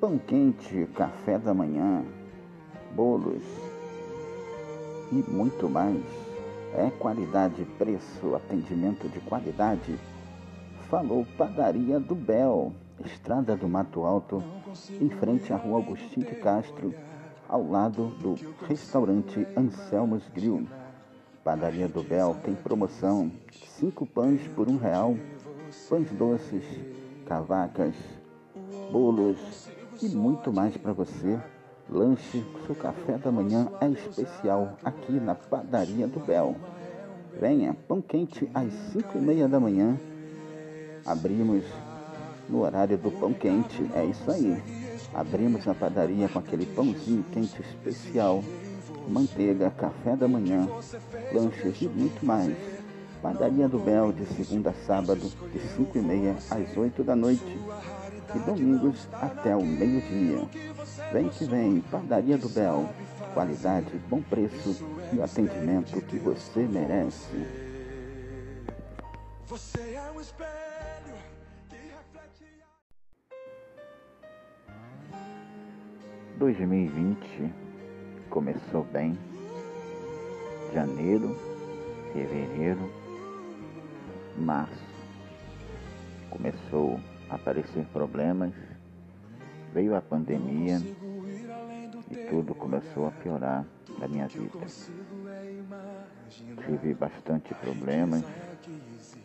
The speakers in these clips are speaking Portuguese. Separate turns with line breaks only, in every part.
pão quente, café da manhã, bolos e muito mais. É qualidade, preço, atendimento de qualidade. Falou Padaria do Bel, Estrada do Mato Alto, em frente à Rua Agostinho de Castro, ao lado do restaurante Anselmos Grill. Padaria do Bel tem promoção: cinco pães por um real, pães doces, cavacas, bolos e muito mais para você. Lanche, seu café da manhã é especial aqui na Padaria do Bel. Venha, pão quente às 5 e meia da manhã. Abrimos no horário do pão quente, é isso aí. Abrimos a padaria com aquele pãozinho quente especial, manteiga, café da manhã, lanches e muito mais. Padaria do Bel de segunda a sábado, de 5 e meia às 8 da noite e domingos até o meio-dia. Vem que vem, Padaria do Bel. Qualidade, bom preço e o atendimento que você merece. Você é um espelho que reflete. 2020 começou bem. Janeiro, fevereiro, março. Começou aparecer problemas, veio a pandemia e tudo começou a piorar na minha vida. Tive bastante problemas,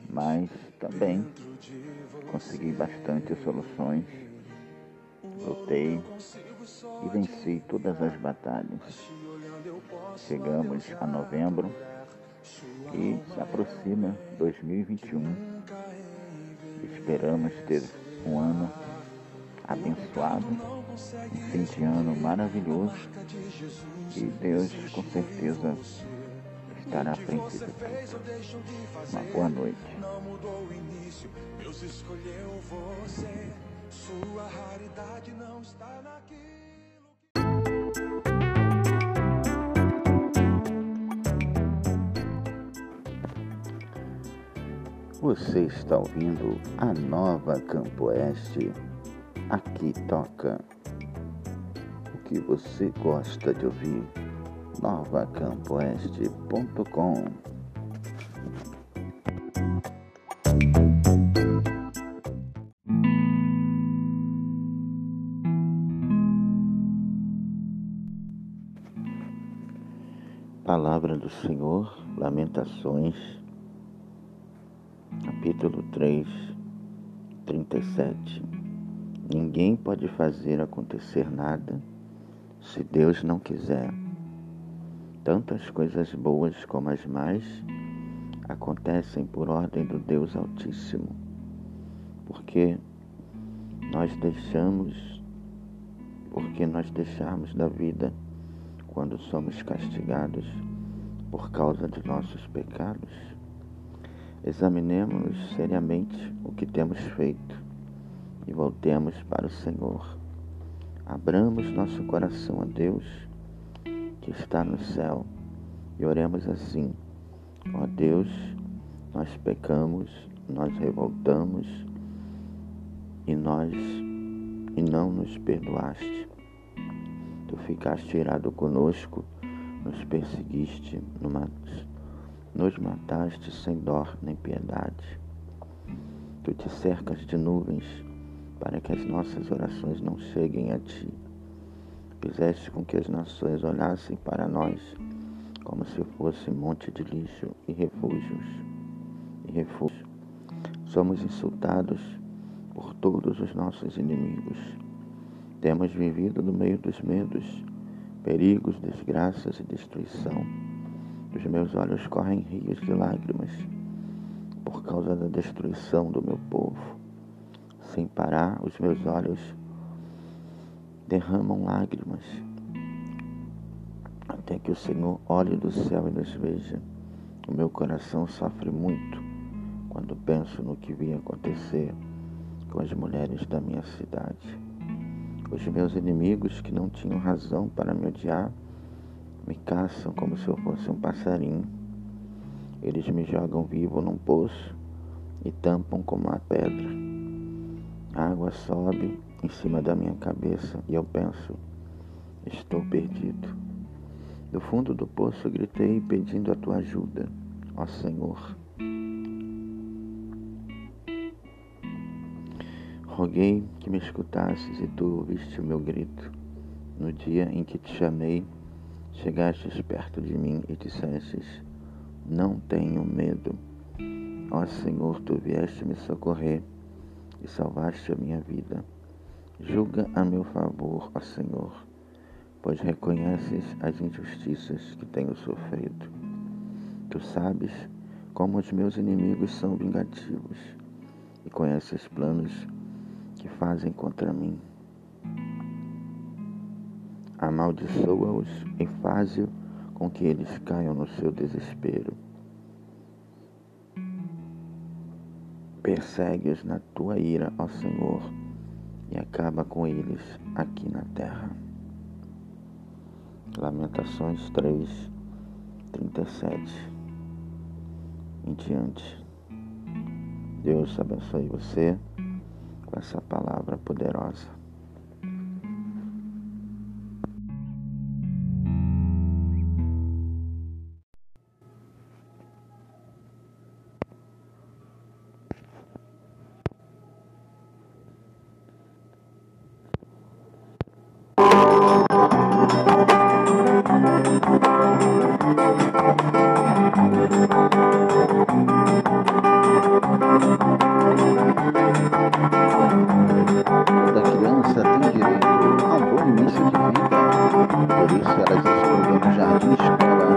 mas também consegui bastante soluções. Lutei e venci todas as batalhas. Chegamos a novembro e se aproxima 2021. Esperamos ter um ano abençoado, um fim de ano maravilhoso e Deus com certeza estará à frente de tudo. Uma boa noite. Deus escolheu você, sua raridade não está naquilo. Você está ouvindo a nova Campo Oeste. Aqui toca o que você gosta de ouvir. novacampoeste.com Palavra do Senhor, Lamentações capítulo 3, 37. Ninguém pode fazer acontecer nada se Deus não quiser. Tantas coisas boas como as mais acontecem por ordem do Deus Altíssimo, porque nós deixamos, porque nós deixamos da vida quando somos castigados por causa de nossos pecados Examinemos seriamente o que temos feito e voltemos para o Senhor. Abramos nosso coração a Deus que está no céu e oremos assim: Ó Deus, nós pecamos, nós revoltamos e nós e não nos perdoaste. Tu ficaste irado conosco, nos perseguiste, nos mataste sem dó nem piedade. Tu te cercas de nuvens para que as nossas orações não cheguem a ti. Fizeste com que as nações olhassem para nós como se fosse monte de lixo e refúgios. E refúgio. Somos insultados por todos os nossos inimigos. Temos vivido no meio dos medos, perigos, desgraças e destruição os meus olhos correm rios de lágrimas por causa da destruição do meu povo. Sem parar, os meus olhos derramam lágrimas até que o Senhor olhe do céu e nos veja. O meu coração sofre muito quando penso no que vinha acontecer com as mulheres da minha cidade. Os meus inimigos que não tinham razão para me odiar me caçam como se eu fosse um passarinho. Eles me jogam vivo num poço e tampam como uma pedra. A água sobe em cima da minha cabeça e eu penso: estou perdido. Do fundo do poço gritei pedindo a tua ajuda, ó Senhor. Roguei que me escutasses e tu ouviste o meu grito. No dia em que te chamei, chegastes perto de mim e dissestes: Não tenho medo. Ó Senhor, tu vieste me socorrer e salvaste a minha vida. Julga a meu favor, ó Senhor, pois reconheces as injustiças que tenho sofrido. Tu sabes como os meus inimigos são vingativos e conheces planos que fazem contra mim. Amaldiçoa-os e faze com que eles caiam no seu desespero. Persegue-os na tua ira, ó Senhor, e acaba com eles aqui na terra. Lamentações 3, 37 em diante. Deus abençoe você com essa palavra poderosa. Por isso elas escolheram o Jardim Escola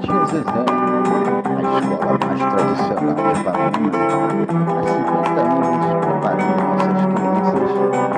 Tia Zezé, a escola mais tradicional de Paraná. Há 50 anos preparando nossas crianças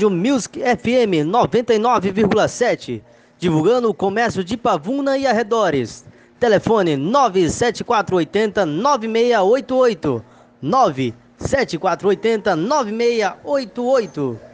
Rádio Music FM 99,7, divulgando o comércio de Pavuna e arredores. Telefone 97480 9688 97480 9688